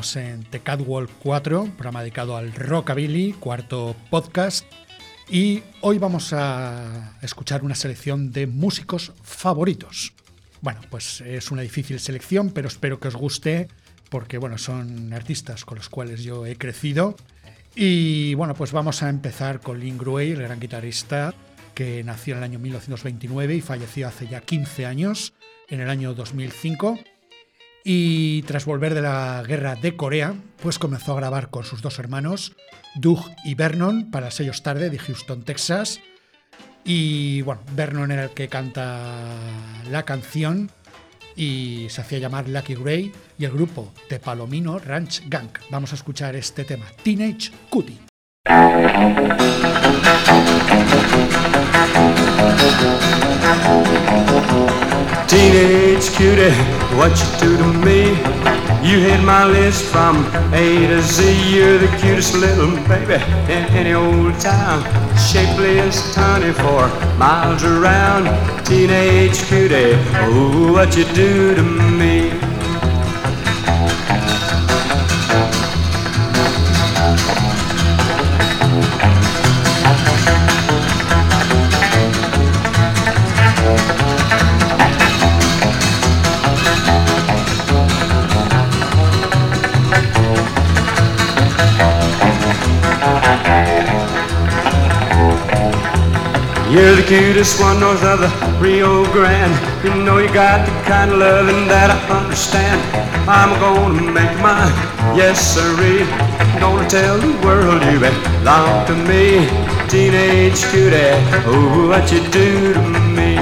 En The Catwalk 4, programa dedicado al Rockabilly, cuarto podcast. Y hoy vamos a escuchar una selección de músicos favoritos. Bueno, pues es una difícil selección, pero espero que os guste porque bueno, son artistas con los cuales yo he crecido. Y bueno, pues vamos a empezar con Lynn Gruey, el gran guitarrista que nació en el año 1929 y falleció hace ya 15 años, en el año 2005. Y tras volver de la guerra de Corea, pues comenzó a grabar con sus dos hermanos, Doug y Vernon, para sellos tarde de Houston, Texas. Y bueno, Vernon era el que canta la canción y se hacía llamar Lucky Gray y el grupo de Palomino Ranch Gang. Vamos a escuchar este tema, Teenage Cutie. Teenage cutie, what you do to me? You hit my list from A to Z. You're the cutest little baby in any old town. Shapely as 24 miles around. Teenage cutie, oh, what you do to me? You're the cutest one north of the Rio Grande. You know you got the kind of loving that I understand. I'm gonna make mine, yes sirree. Gonna tell the world you belong to me. Teenage cutie, oh what you do to me.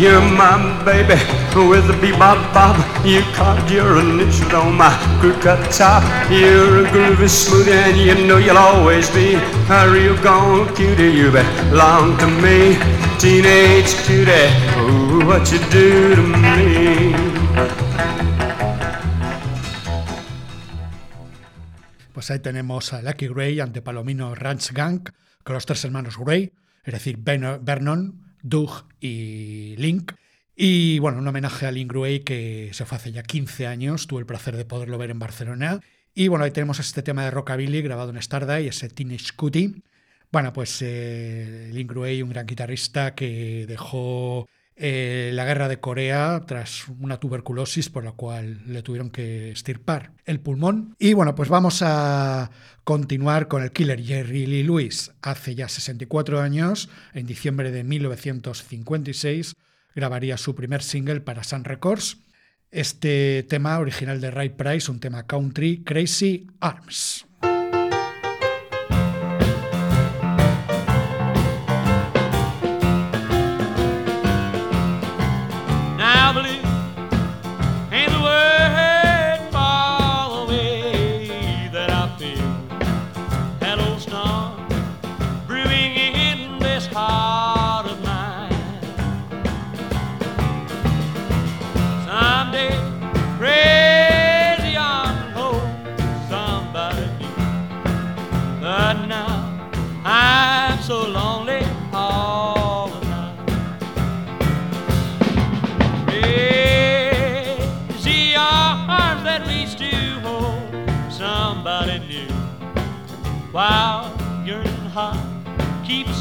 You're my baby with the bebop bob. You your on my crew cut top. You're a groovy smoothie and you know you'll always be a real gone cutie. You belong to me, teenage cutie. What you do to me. Pues ahí tenemos a Lucky Gray ante Palomino Ranch Gang con los tres hermanos Gray, es decir, Vernon, Doug y Link. Y bueno, un homenaje a Link Gruey que se fue hace ya 15 años, tuve el placer de poderlo ver en Barcelona. Y bueno, ahí tenemos este tema de Rockabilly grabado en Stardust, ese Teenage Cutie. Bueno, pues eh, Link Gruey, un gran guitarrista que dejó eh, la guerra de Corea tras una tuberculosis por la cual le tuvieron que estirpar el pulmón. Y bueno, pues vamos a continuar con el killer Jerry Lee Lewis. Hace ya 64 años, en diciembre de 1956, grabaría su primer single para Sun Records. Este tema original de Ray Price, un tema country, Crazy Arms.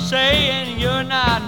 Saying you're not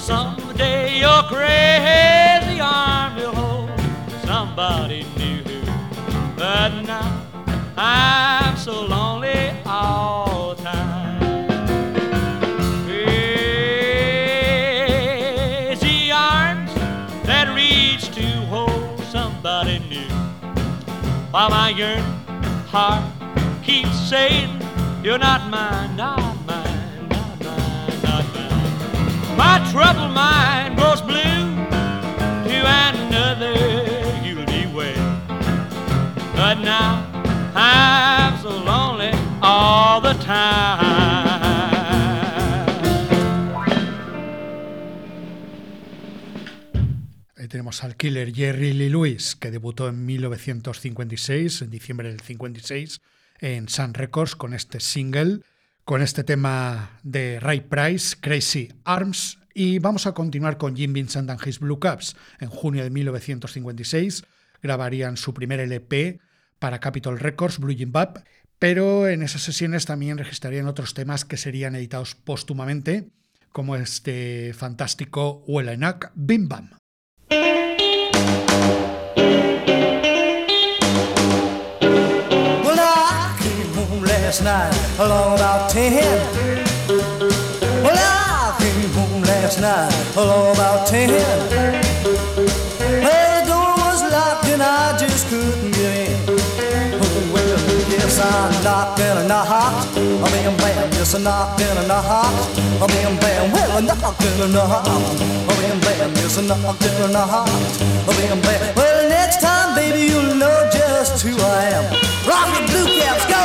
Someday your crazy arm will hold somebody new, but now I'm so lonely all the time. Crazy arms that reach to hold somebody new. While my yearning heart keeps saying, You're not mine, not troubled mind grows blue to another you'll be wed. But now I'm so lonely all the time. Ahí tenemos al killer Jerry Lee Lewis, que debutó en 1956, en diciembre del 56, en Sun Records con este single, con este tema de Ray Price, Crazy Arms. Y vamos a continuar con Jim Vincent and His Blue Caps. En junio de 1956 grabarían su primer LP para Capitol Records, Blue Jim Bap, pero en esas sesiones también registrarían otros temas que serían editados póstumamente, como este fantástico Wellenak Bim Bam. Well. Last night along about ten. Well, the door was locked and I just couldn't get in. Oh, well, yes, I knocked and I knocked. A bam bam, yes, I knocked and I knocked. A bam bam, well, I knocked and I knocked. A bam bam, yes, I knocked and I knocked. A bam bam, well, next time, baby, you'll know just who I am. Rock the blue caps, go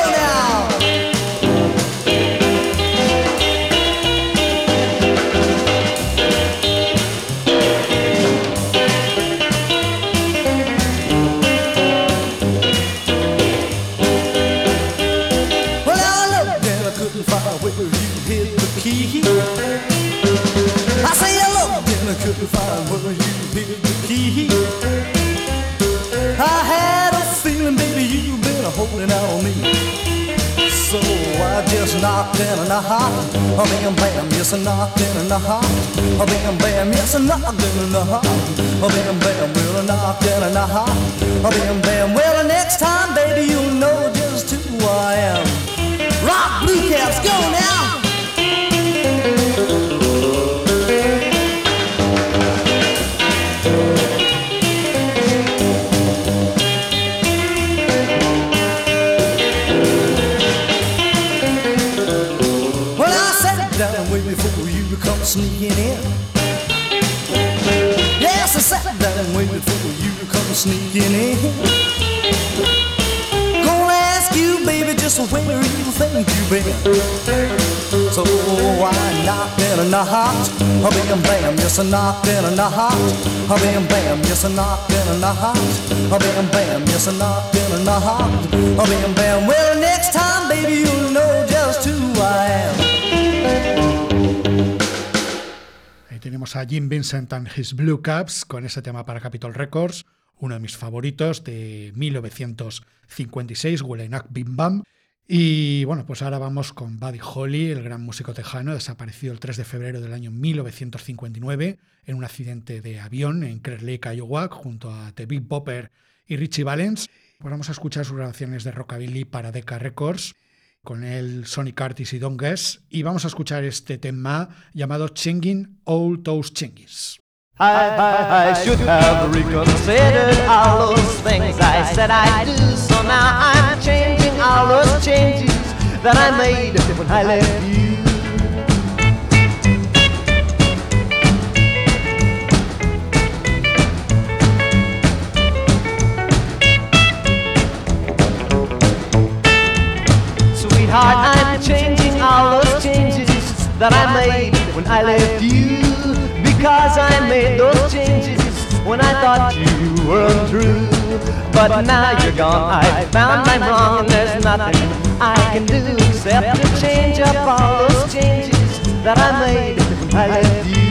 knocking in a heart. Oh, bam, bam, yes, a knocking in a heart. Oh, bam, bam, yes, a knocking in a heart. Oh, bam, bam, well, a knocking in a heart. Oh, bam, bam, well, the next time, baby, you'll know just who I am. Rock blue caps, go now! Sneaking in. Gonna ask you, baby, just where you think you've been. So I knocked and I knocked, bam bam, yes I knocked and I knocked, bam bam, yes I knocked and I knocked, bam bam, yes I knocked and I knocked, bam bam. Well, next time, baby, you'll know just who I am. Tenemos a Jim Vincent and His Blue Caps con ese tema para Capitol Records, uno de mis favoritos de 1956, Wellenak Bim Bam. Y bueno, pues ahora vamos con Buddy Holly, el gran músico tejano, desaparecido el 3 de febrero del año 1959 en un accidente de avión en Clear Lake, Iowa, junto a The Big Bopper y Richie Valens. Pues vamos a escuchar sus grabaciones de rockabilly para Decca Records con el Sonic Artist y Don Guess y vamos a escuchar este tema llamado Chinging All Those Chingies. I, I, I should have reconsidered all those things I said I'd do. So now I'm changing all those changes that I made when I left you. Sweetheart, I'm changing all those changes that I made when I left you. Because I made those changes when I thought you were untrue. But now you're gone, I found I'm wrong, there's nothing I can do except to change up all those changes that I made I left you.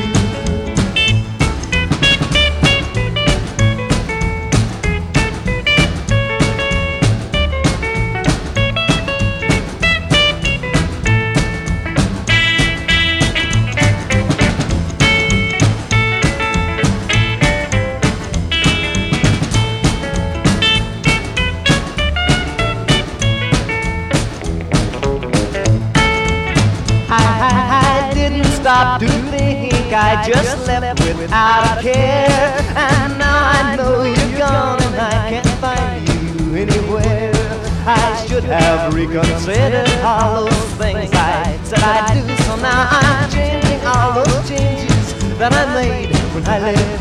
Reconsidered all those things I said I'd do. So now I'm changing all those changes that I made when I left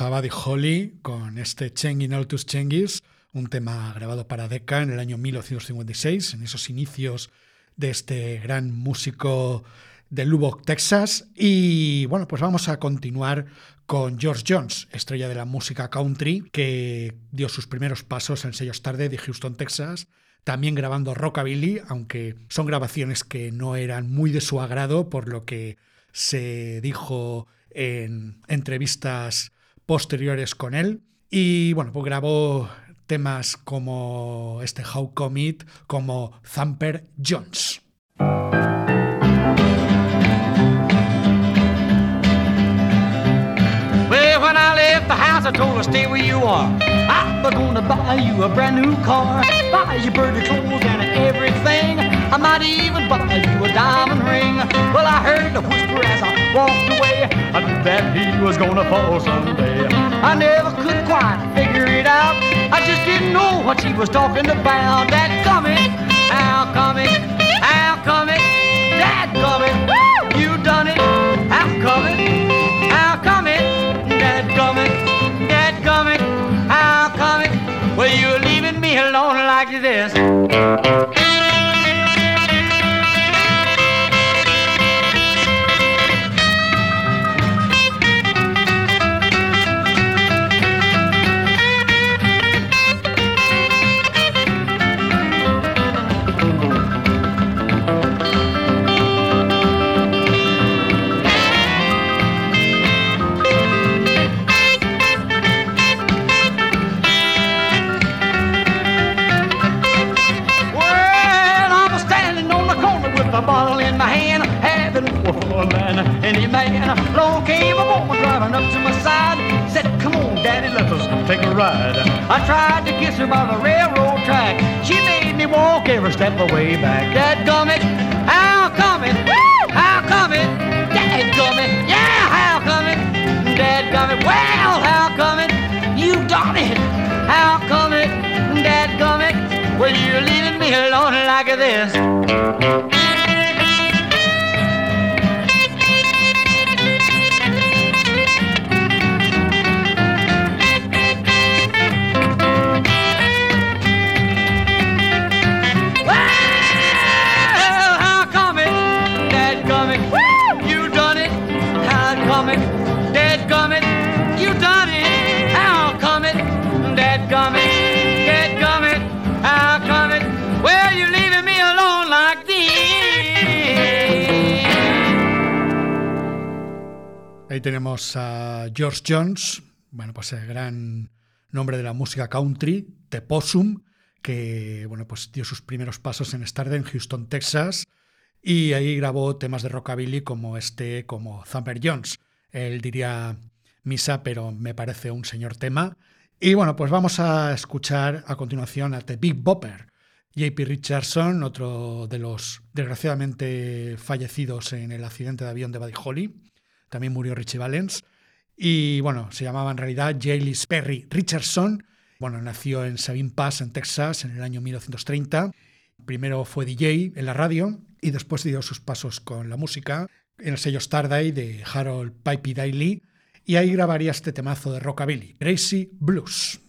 Ahí tenemos a Buddy Holly con este Changing All Tus Changes, un tema grabado para Decca en el año 1956, en esos inicios de este gran músico de Lubbock, Texas. Y bueno, pues vamos a continuar con George Jones, estrella de la música country, que dio sus primeros pasos en sellos tarde de Houston, Texas, también grabando rockabilly, aunque son grabaciones que no eran muy de su agrado, por lo que se dijo en entrevistas posteriores con él. Y bueno, pues grabó temas como este How Come It, como Thumper Jones. Walked away. I knew that he was gonna fall someday. I never could quite figure it out. I just didn't know what she was talking about. That coming, how coming, how coming, that coming. You done it, how coming, how coming, that coming, that coming, how coming. Well, you're leaving me alone like this. Ride." I tried to kiss her by the railroad track. She made me walk every step of the way back. Dad gummit, how come it? How come it? Dad gummit, yeah, how come it? Dad gummit, well, how come it? You done it. How come it? Dad gummit. Well, you're leaving me alone like this. Ahí tenemos a George Jones, bueno, pues el gran nombre de la música country, The Possum, que bueno, pues dio sus primeros pasos en estar en Houston, Texas, y ahí grabó temas de rockabilly como este, como Thumper Jones. Él diría misa, pero me parece un señor tema. Y bueno, pues vamos a escuchar a continuación a The Big Bopper, JP Richardson, otro de los desgraciadamente fallecidos en el accidente de avión de Buddy Holly. También murió Richie Valens. Y bueno, se llamaba en realidad Jaylis Perry Richardson. Bueno, nació en Sabine Pass, en Texas, en el año 1930. Primero fue DJ en la radio y después dio sus pasos con la música en el sello Starday de Harold Pipey Daly. Y ahí grabaría este temazo de rockabilly, Crazy Blues.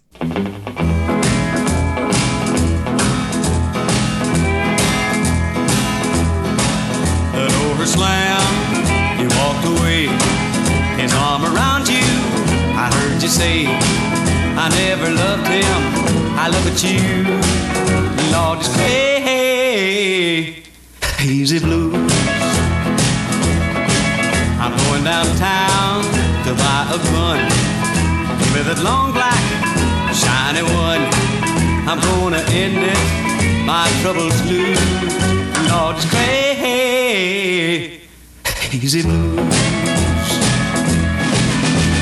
Walked away, his arm around you. I heard you say, I never loved him, I love at you. Lord, it's crazy, easy blues. I'm going downtown to buy a gun with that long black shiny one. I'm gonna end it, my troubles lose. Lord, it's crazy, easy blues.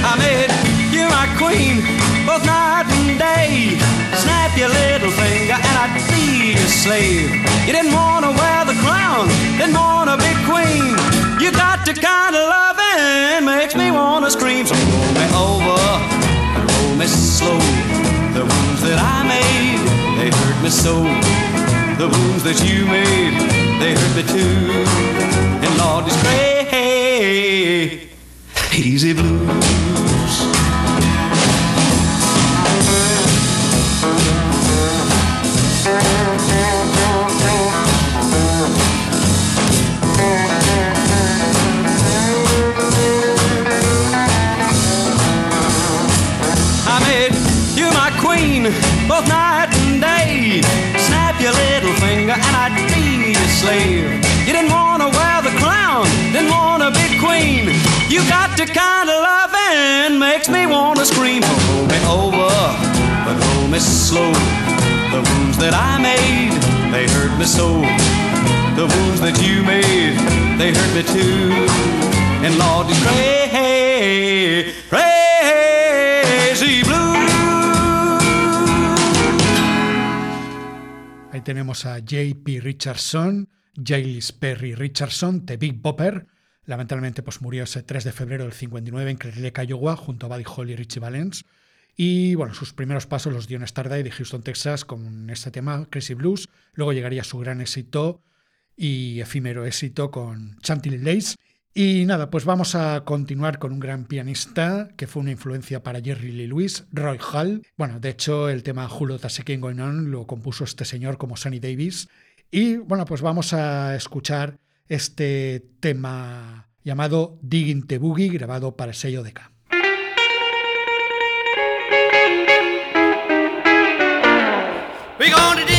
I made you my queen, both night and day. Snap your little finger and I'd be your slave. You didn't wanna wear the crown, didn't wanna be queen. You got the kind of loving makes me wanna scream. So roll me over, roll me slow. The wounds that I made, they hurt me so. The wounds that you made, they hurt me too. And Lord, it's crazy, Easy blue. Ahí tenemos a J.P. Richardson, Jalis Perry Richardson, The Big Bopper. Lamentablemente pues, murió ese 3 de febrero del 59 en Crelec, Iowa, junto a Buddy Holly y Richie Valens. Y bueno, sus primeros pasos los dio en Starday de Houston, Texas, con este tema, Crazy Blues. Luego llegaría su gran éxito, y efímero éxito con Chantilly Lace. Y nada, pues vamos a continuar con un gran pianista que fue una influencia para Jerry Lee Lewis, Roy Hall. Bueno, de hecho, el tema Hulo Tasekin Going On lo compuso este señor como Sonny Davis. Y bueno, pues vamos a escuchar este tema llamado Digging the Boogie, grabado para el sello de K. We're gonna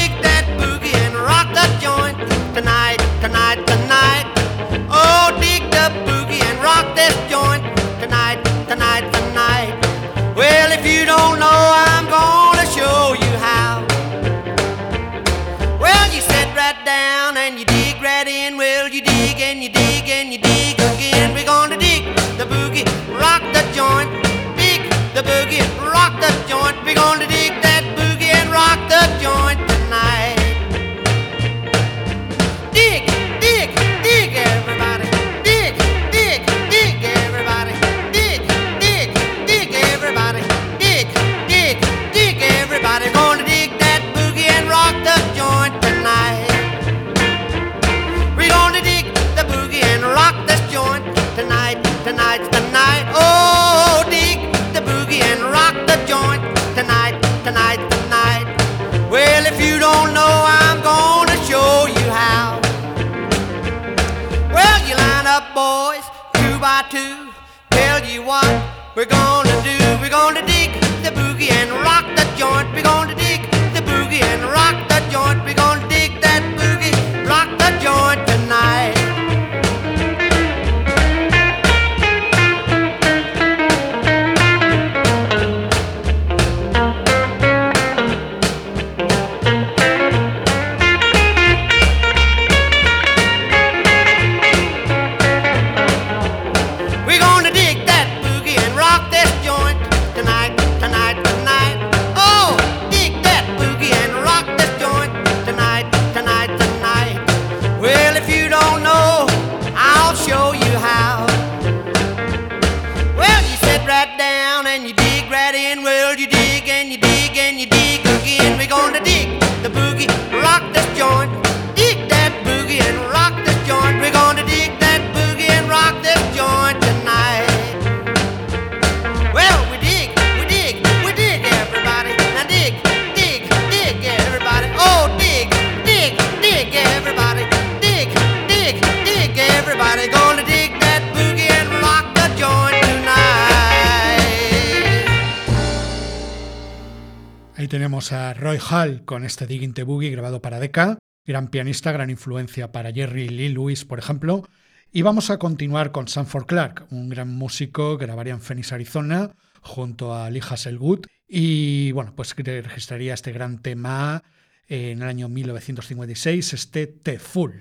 Hall con este Digging the Boogie grabado para Decca, gran pianista, gran influencia para Jerry Lee Lewis, por ejemplo. Y vamos a continuar con Sanford Clark, un gran músico que grabaría en Phoenix, Arizona, junto a Lee Hasselwood. Y bueno, pues registraría este gran tema en el año 1956, este The Full.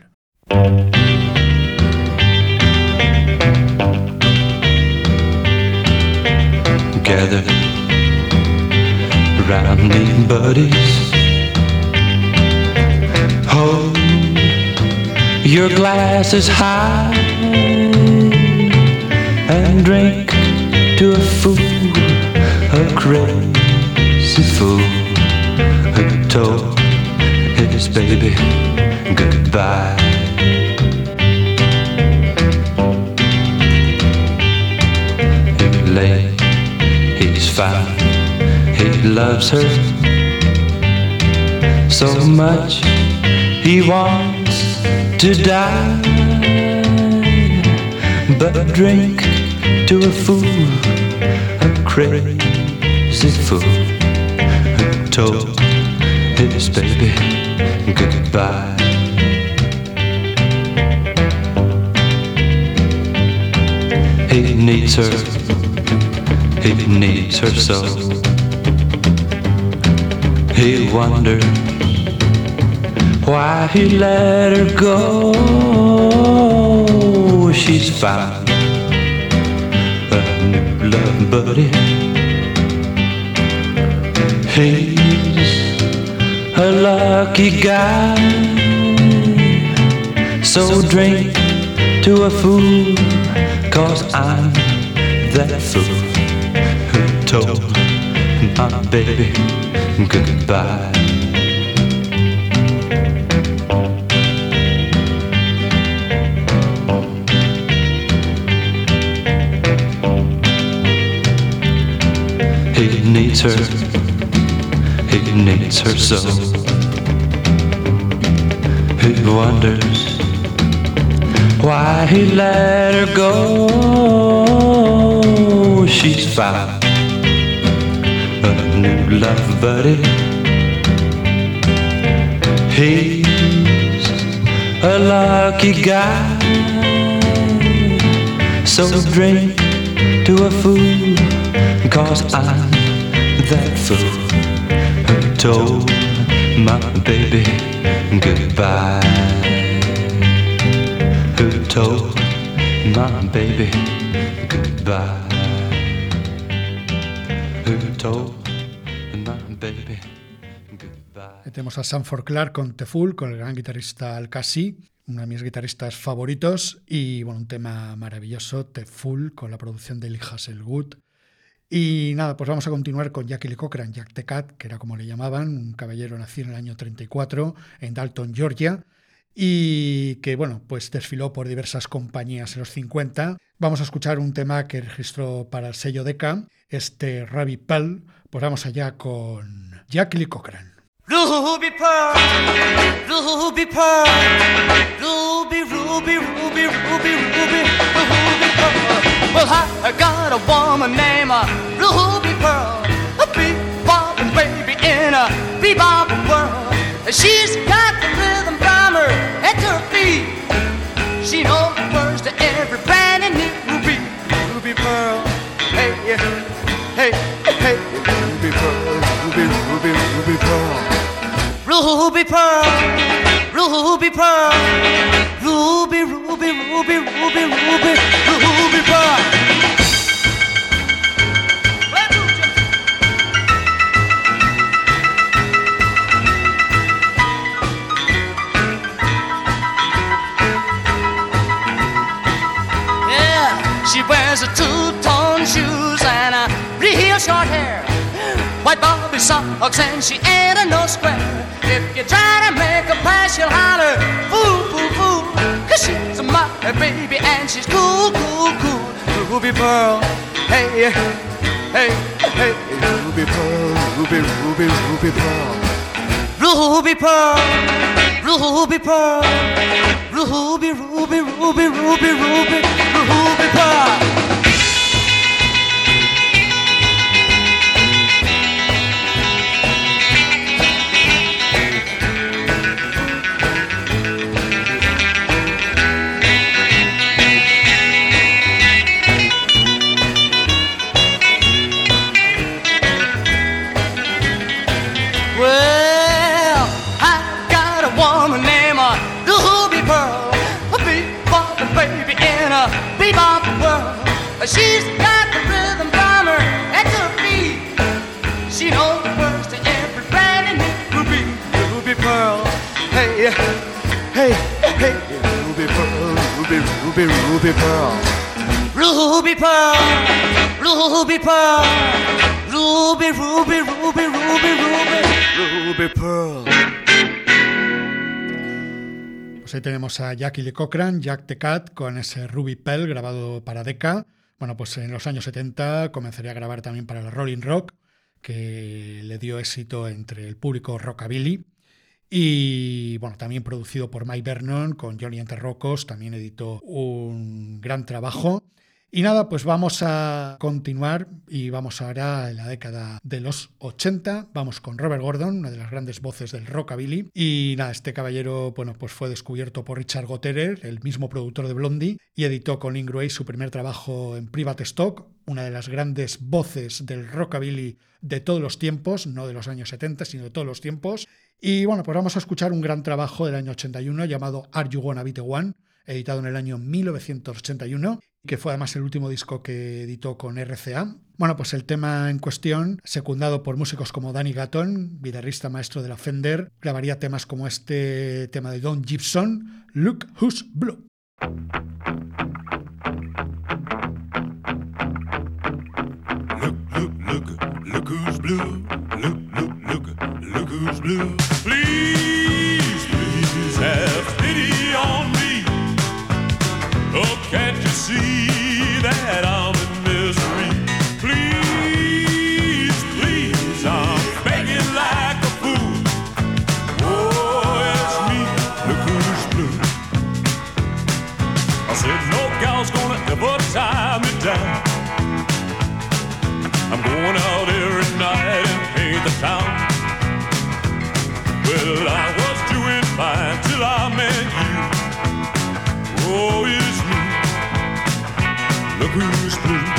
Me, buddies. Hold your glasses high and drink to a fool, a crazy fool who told his baby goodbye. He lay, he's found, loves her so much he wants to die. But drink to a fool, a crazy fool who told his baby goodbye. He needs her, he needs her so. He wonders why he let her go. She's found a new love buddy. He's a lucky guy. So drink to a fool, cause I'm that fool who told my baby goodbye. He needs her, he needs her so. He wonders why he let her go. She's new love buddy. He's a lucky guy. So drink to a fool, cause I'm that fool who told my baby goodbye. Who told my baby goodbye? Who told Tenemos a Sanford Clark con The Fool, con el gran guitarrista Al Cassi, uno de mis guitarristas favoritos, y bueno, un tema maravilloso, The Fool, con la producción de Lee Hasselwood. Y nada, pues vamos a continuar con Jackie Lee Cochran, Jack the Cat, que era como le llamaban, un caballero nacido en el año 34 en Dalton, Georgia, y que bueno, pues desfiló por diversas compañías en los 50. Vamos a escuchar un tema que registró para el sello Decca, este Rabbit Pell. Pues vamos allá con Jackie Lee Cochran. Ruby pearl, ruby pearl, ruby, ruby, ruby, ruby, ruby, ruby pearl. Well, I got a woman named uh, Ruby Pearl, a bebop baby in a bebop world. She's got the rhythm from her head to her feet. She knows the words to every brand new ruby, ruby pearl. Hey, yeah, hey, hey, ruby pearl, ruby, ruby, ruby pearl. Ruby pearl, ruby pearl, ruby, ruby, ruby, ruby, ruby, ruby pearl. Yeah, she wears a two-tone shoes and a real short hair. White bobby socks and she ain't a no square. If you try to make her pass, she'll holler, fool, fool, fool. Cause she's a my baby and she's cool, cool, cool. Ruby Pearl, hey, hey, hey, Ruby Pearl, Ruby, Ruby, Ruby Pearl. Ruby Pearl, Ruby Pearl, Ruby, Ruby, Ruby, Ruby, Ruby, Ruby Pearl. Hey, Ruby Pearl, Ruby, Ruby, Ruby Pearl. Ruby Pearl, Ruby Pearl, Ruby, Ruby, Ruby, Ruby, Ruby, Ruby Pearl. Pues ahí tenemos a Jackie Lee Cochran, Jack the Cat, con ese Ruby Pell grabado para Decca. Bueno, pues en los años 70 comenzaría a grabar también para la Rolling Rock, que le dio éxito entre el público rockabilly. Y bueno, también producido por Mike Vernon con Johnny Enterrocos, también editó un gran trabajo. Y nada, pues vamos a continuar y vamos ahora en la década de los 80. Vamos con Robert Gordon, una de las grandes voces del rockabilly. Y nada, este caballero, bueno, pues fue descubierto por Richard Gotterer, el mismo productor de Blondie, y editó con Link Gray su primer trabajo en Private Stock, una de las grandes voces del rockabilly de todos los tiempos, no de los años 70, sino de todos los tiempos. Y bueno, pues vamos a escuchar un gran trabajo del año 81 llamado Are You Gonna Be One, editado en el año 1981 que fue además el último disco que editó con RCA. Bueno, pues el tema en cuestión, secundado por músicos como Danny Gatton, guitarrista maestro de la Fender, grabaría temas como este tema de Don Gibson, Look Who's Blue. Look, look, look, look who's blue. Look, look, look, look who's blue. Well, I was doing fine till I met you. Oh, it's me. Look who's blue.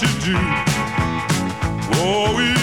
To do. Oh,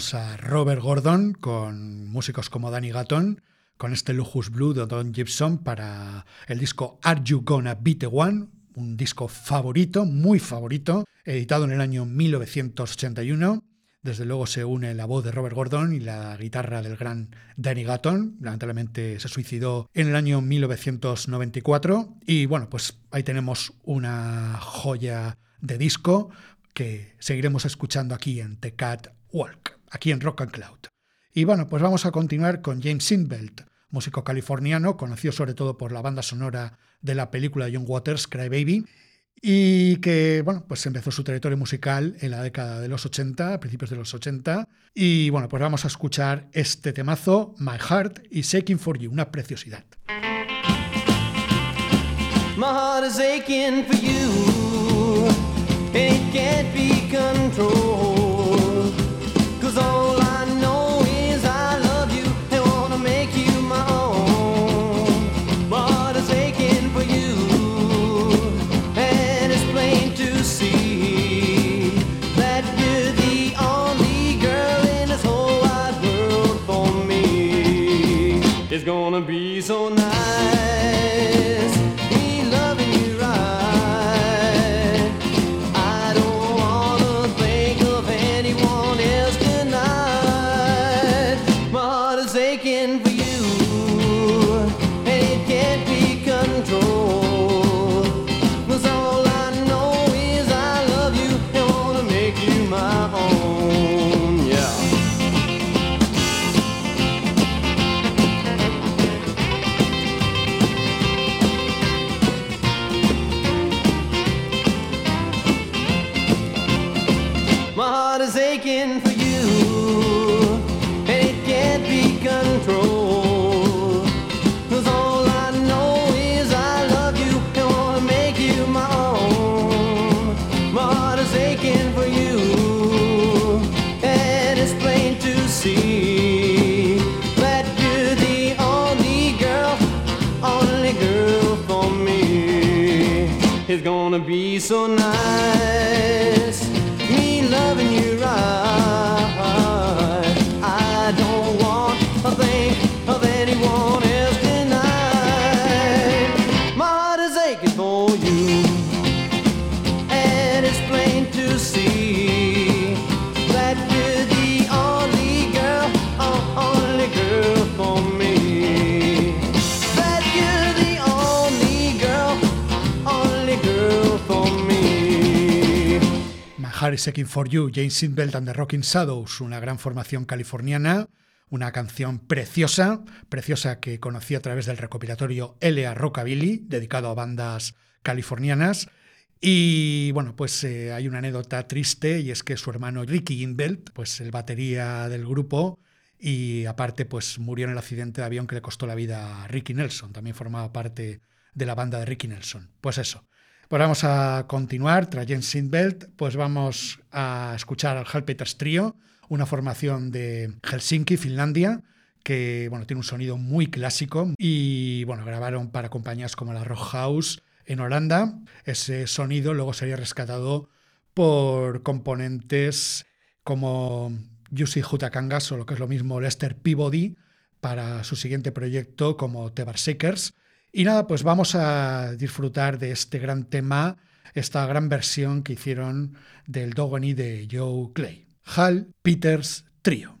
A Robert Gordon con músicos como Danny Gatton, con este Lujus Blue de Don Gibson para el disco Are You Gonna Be the One, un disco favorito, muy favorito, editado en el año 1981. Desde luego se une la voz de Robert Gordon y la guitarra del gran Danny Gatton. Lamentablemente se suicidó en el año 1994. Y bueno, pues ahí tenemos una joya de disco que seguiremos escuchando aquí en The Cat Walk, aquí en Rock and Cloud. Y bueno, pues vamos a continuar con James Sinbelt, músico californiano, conocido sobre todo por la banda sonora de la película de John Waters, Cry Baby, y que, bueno, pues empezó su trayectoria musical en la década de los 80, a principios de los 80. Y bueno, pues vamos a escuchar este temazo, My Heart is Aching for You, una preciosidad. My heart is aching for you, it can't be controlled. was all be so nice, Heart for You, James Sinbelt and the Rocking Shadows, una gran formación californiana, una canción preciosa, preciosa que conocí a través del recopilatorio L.A. Rockabilly, dedicado a bandas californianas. Y bueno, pues eh, hay una anécdota triste y es que su hermano Ricky Inbelt, pues el batería del grupo, y aparte pues murió en el accidente de avión que le costó la vida a Ricky Nelson, también formaba parte de la banda de Ricky Nelson. Pues eso. Pues vamos a continuar, tras James Sinbelt, pues vamos a escuchar al Halpeters Trio, una formación de Helsinki, Finlandia, que bueno, tiene un sonido muy clásico y bueno, grabaron para compañías como la Rock House en Holanda. Ese sonido luego sería rescatado por componentes como Jussi Hutakangas o lo que es lo mismo Lester Peabody para su siguiente proyecto como The Barseekers. Y nada, pues vamos a disfrutar de este gran tema, esta gran versión que hicieron del Dogony de Joe Clay. Hal Peters Trio.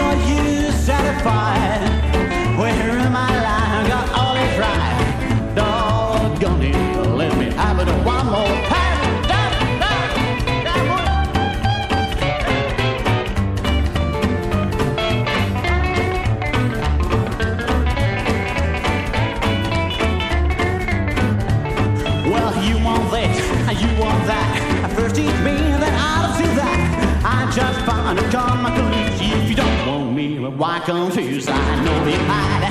I my life got all right. Doggone it, let me have it one more time. Well, you want You want that? At first I'll do that. I just found why confuse? I know you hide.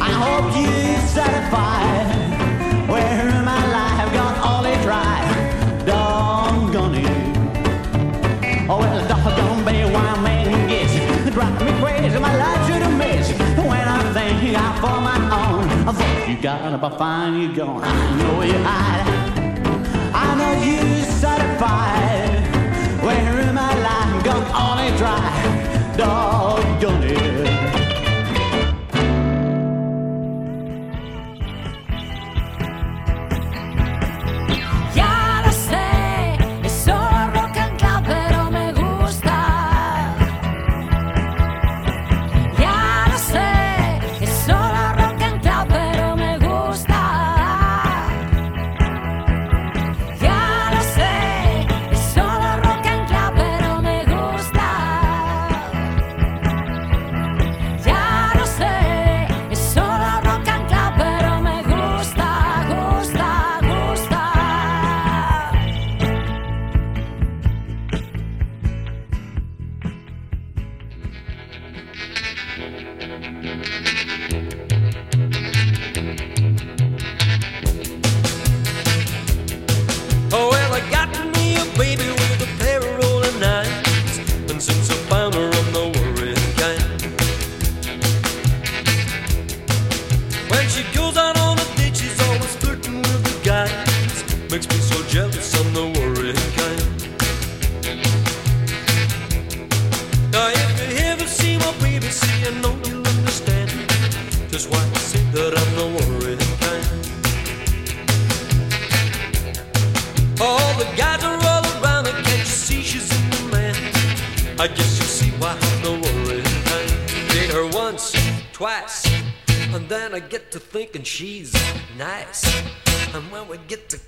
I hope you're satisfied. Where in my life got all it right? Doggone it. Oh, well, doggone be why man gets drive me crazy. My life should have missed when I think I for my own. I thought you got up, I find you gone. I know you hide. I know you satisfied. Where in my life got all it dog, don't?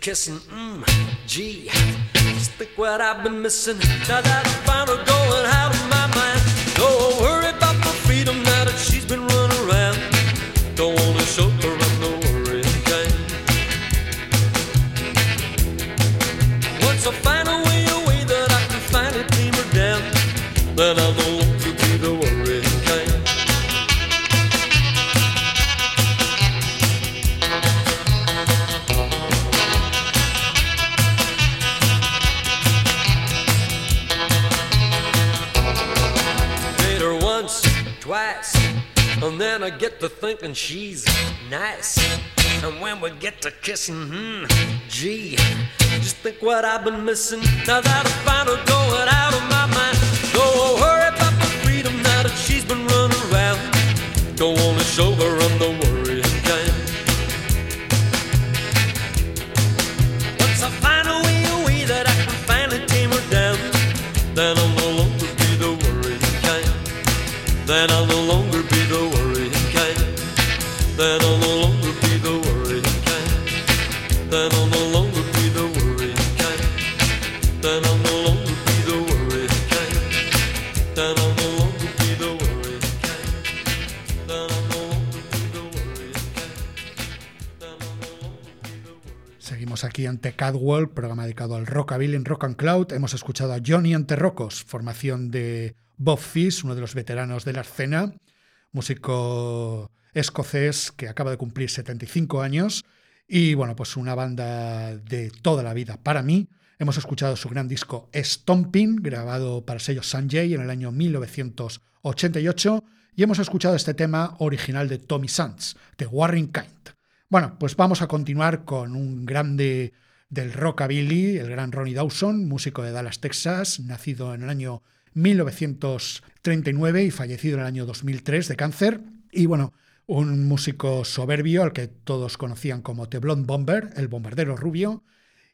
Kissing, mmm, gee, just think what I've been missing. Now that I found her going out of my mind. Don't thinking she's nice. And when we get to kissing, hmm, gee, just think what I've been missing. Now that I her going out of my mind. Don't worry about the freedom now that she's been running around. Don't wanna show her I'm the worrying kind. Once I find a way, a way that I can finally tame her down, then I'll no longer be the worrying kind. Then I'll ante Cadwell, programa dedicado al rockabilly en Rock and Cloud. Hemos escuchado a Johnny Anterrocos, formación de Bob Fish, uno de los veteranos de la escena, músico escocés que acaba de cumplir 75 años y bueno, pues una banda de toda la vida para mí. Hemos escuchado su gran disco Stomping, grabado para el sello Sanjay en el año 1988 y hemos escuchado este tema original de Tommy Sands, de Warren Kind. Bueno, pues vamos a continuar con un grande del rockabilly, el gran Ronnie Dawson, músico de Dallas, Texas, nacido en el año 1939 y fallecido en el año 2003 de cáncer. Y bueno, un músico soberbio al que todos conocían como The Blonde Bomber, el bombardero rubio.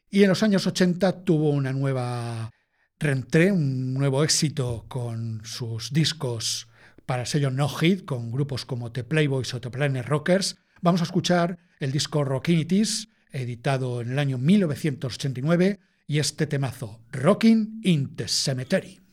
Y en los años 80 tuvo una nueva rentrée, un nuevo éxito con sus discos para el sello No Hit, con grupos como The Playboys o The Planet Rockers. Vamos a escuchar el disco Rockinities, editado en el año 1989, y este temazo, Rocking in the Cemetery.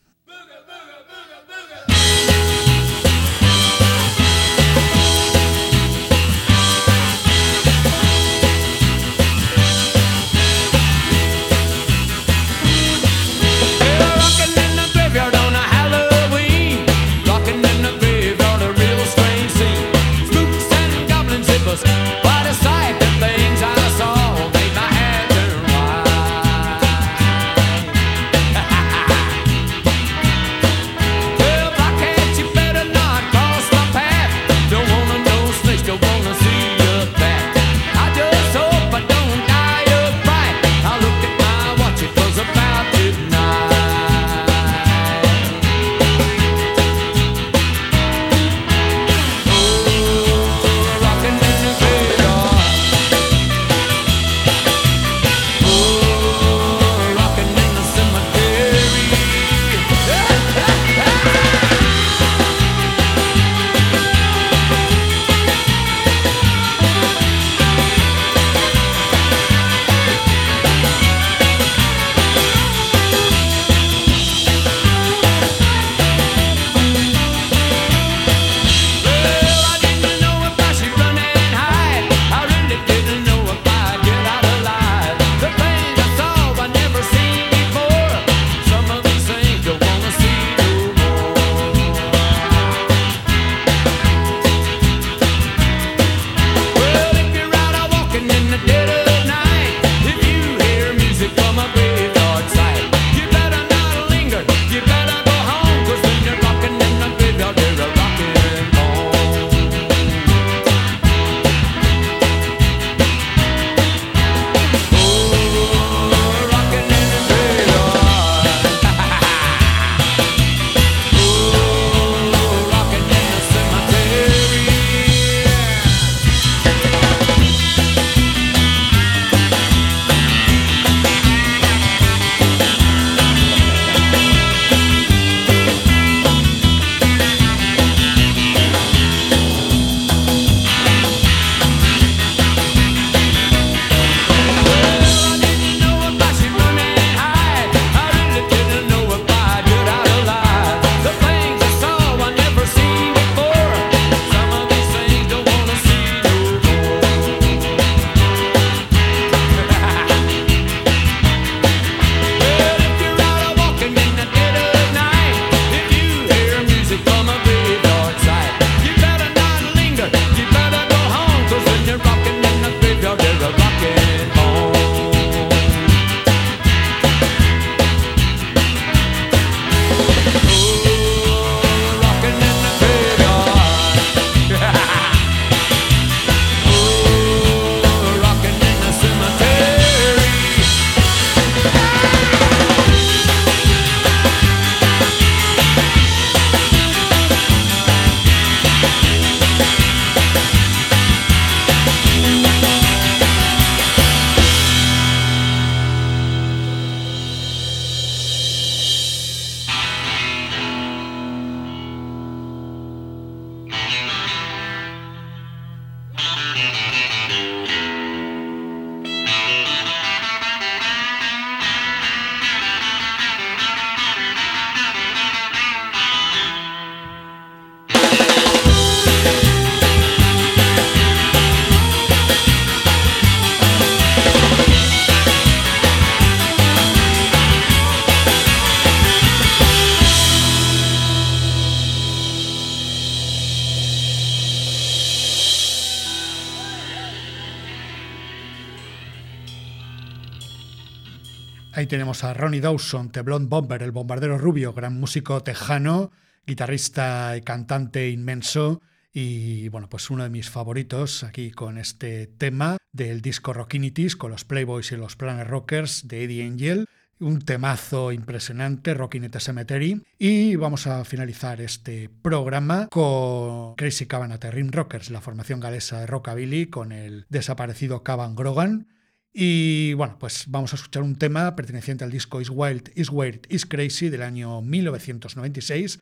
A Ronnie Dawson, The Blonde Bomber, el bombardero rubio, gran músico tejano, guitarrista y cantante inmenso. Y bueno, pues uno de mis favoritos aquí con este tema del disco Rockinities con los Playboys y los Planet Rockers de Eddie Angel. Un temazo impresionante, Rockin' at Cemetery. Y vamos a finalizar este programa con Crazy Cavan at the Rim Rockers, la formación galesa de Rockabilly, con el desaparecido Cavan Grogan. Y bueno, pues vamos a escuchar un tema perteneciente al disco Is Wild, Is Weird, Is Crazy del año 1996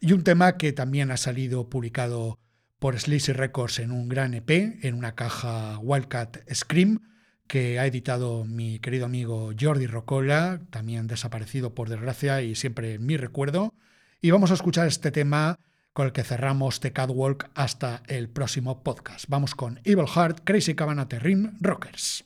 y un tema que también ha salido publicado por Sleazy Records en un gran EP, en una caja Wildcat Scream, que ha editado mi querido amigo Jordi Rocola, también desaparecido por desgracia y siempre en mi recuerdo. Y vamos a escuchar este tema con el que cerramos The Catwalk hasta el próximo podcast. Vamos con Evil Heart, Crazy Cabana Rim Rockers.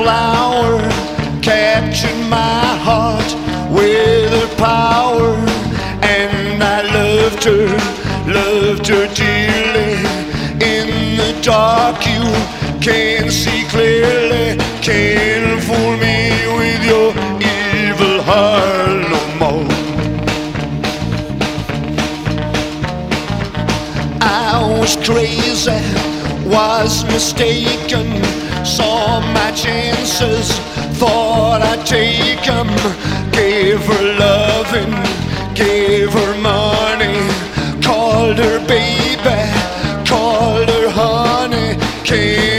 flower, captured my heart with her power, and I loved her, loved her dearly. In the dark, you can't see clearly, can't fool me with your evil heart no more. I was crazy, was mistaken, saw my chances, thought I'd take 'em. Gave her loving, gave her money, called her baby, called her honey. Can't